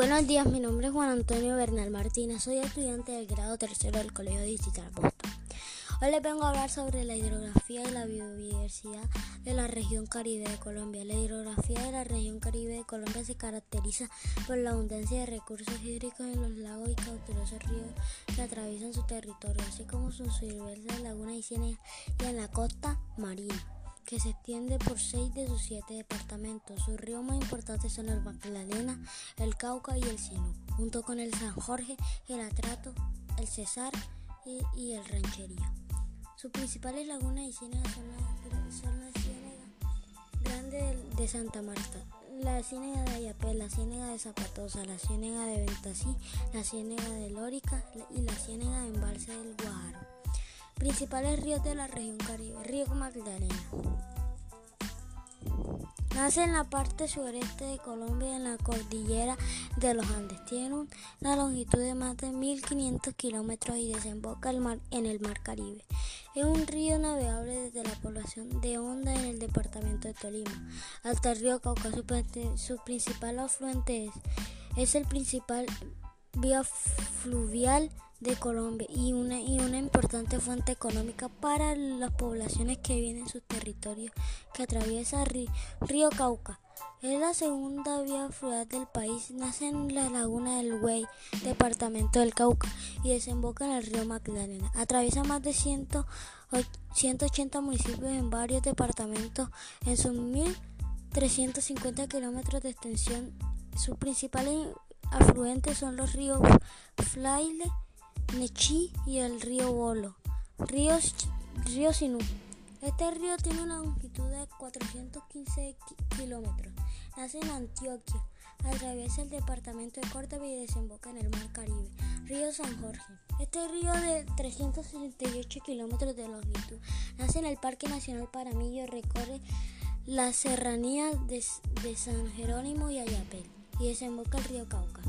Buenos días, mi nombre es Juan Antonio Bernal Martínez, soy estudiante del grado tercero del Colegio Digital Boston. Hoy les vengo a hablar sobre la hidrografía y la biodiversidad de la región Caribe de Colombia. La hidrografía de la región Caribe de Colombia se caracteriza por la abundancia de recursos hídricos en los lagos y caudalosos ríos que atraviesan su territorio, así como sus diversas lagunas y ciénagas y en la costa marina que se extiende por seis de sus siete departamentos. Sus ríos más importantes son el Magdalena, el Cauca y el Sinú, junto con el San Jorge, el Atrato, el Cesar y, el Ranchería. Sus principales lagunas y ciénagas son la, ciénaga grande de, Santa Marta, la ciénaga de Ayapel, la ciénaga de Zapatosa, la ciénaga de Ventasí, la ciénaga de Lórica y la ciénaga de Embalse del Guajaro. Principales ríos de la región Caribe. Río Magdalena. Nace en la parte sureste de Colombia en la cordillera de los Andes. Tiene una longitud de más de 1500 kilómetros y desemboca en el Mar Caribe. Es un río navegable desde la población de Honda en el departamento de Tolima hasta el río Cauca. Su, principal afluente es, es el principal vía fluvial de Colombia y una, y una importante fuente económica para las poblaciones que viven en sus territorios que atraviesa Río Cauca. Es la segunda vía fluvial del país, nace en la laguna del Güey, departamento del Cauca, y desemboca en el río Magdalena. Atraviesa más de 180 municipios en varios departamentos en sus 1.350 kilómetros de extensión. Sus principales afluentes son los ríos Flaile, Nechí y el río Bolo. Ríos, río Sinú. Este río tiene una longitud de 415 kilómetros. Nace en Antioquia, atraviesa el departamento de Córdoba y desemboca en el Mar Caribe. Río San Jorge. Este río de 368 kilómetros de longitud nace en el Parque Nacional Paramillo y recorre las serranías de, de San Jerónimo y Ayapel y desemboca el río Cauca.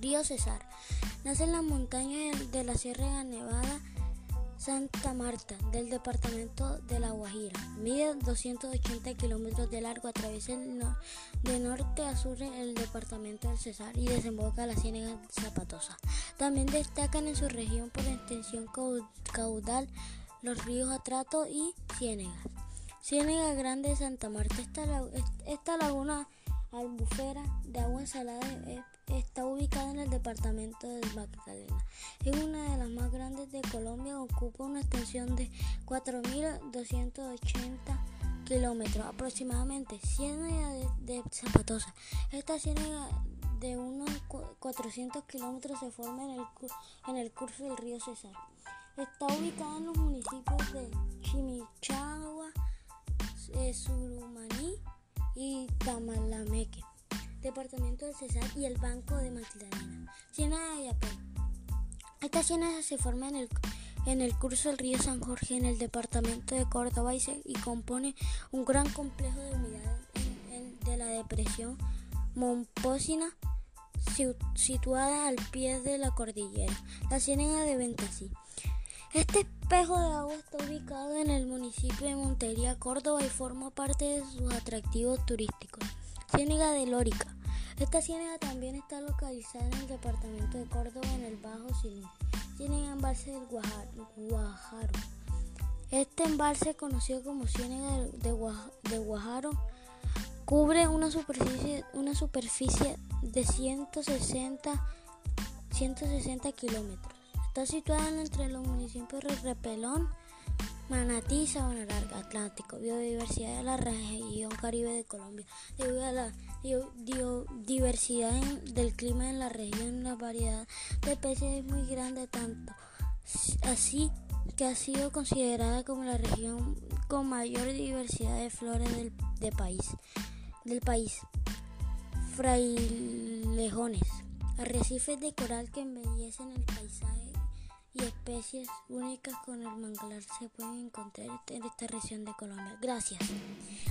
Río Cesar. Nace en las montañas de la Sierra Nevada Santa Marta del departamento de La Guajira. Mide 280 kilómetros de largo, atraviesa de norte a sur el departamento del Cesar y desemboca la Ciénaga Zapatosa. También destacan en su región por extensión caudal los ríos Atrato y Ciénegas. Ciénega Grande de Santa Marta. Esta, esta laguna albufera de agua salada está ubicada en el departamento de Magdalena. Es una de las más grandes de Colombia, ocupa una extensión de 4.280 kilómetros aproximadamente. Ciénaga de, Zapatosa. Esta ciénaga de unos 400 kilómetros se forma en el, en el curso del río Cesar. Está ubicada en los municipios de Chimichagua, eh, Surumaní, y Tamalameque, departamento de Cesar y el Banco de Magdalena. Ciénaga de Ayapel. Esta ciénaga se forma en el, en el curso del río San Jorge en el departamento de Córdoba y, y compone un gran complejo de unidades de la depresión Momposina situada al pie de la cordillera, la ciénaga de Ventasí. Este espejo de agua está ubicado en el municipio de Montería, Córdoba y forma parte de sus atractivos turísticos. Ciénaga de Lórica. Esta ciénaga también está localizada en el departamento de Córdoba en el Bajo Silín. Ciénaga embalse del Guajaro. Este embalse, conocido como Ciénaga de Guajaro, cubre una superficie, de 160, 160 kilómetros. Está situada entre los municipios de Repelón, Manatí Sabana Larga, Atlántico. Biodiversidad de la región Caribe de Colombia. Debido a la diversidad del clima en la región, la variedad de especies es muy grande, tanto así que ha sido considerada como la región con mayor diversidad de flores del, país. Del país. Frailejones, arrecifes de coral que embellecen el paisaje y especies únicas con el manglar se pueden encontrar en esta región de Colombia. Gracias.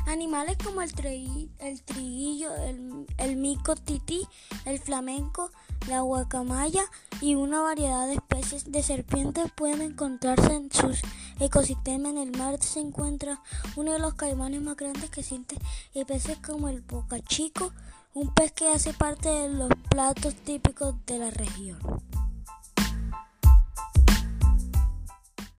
Animales como el, triguillo, el, el mico tití, el flamenco, la guacamaya y una variedad de especies de serpientes pueden encontrarse en sus ecosistemas. En el mar se encuentra uno de los caimanes más grandes que existen y peces como el bocachico un pez que hace parte de los platos típicos de la región.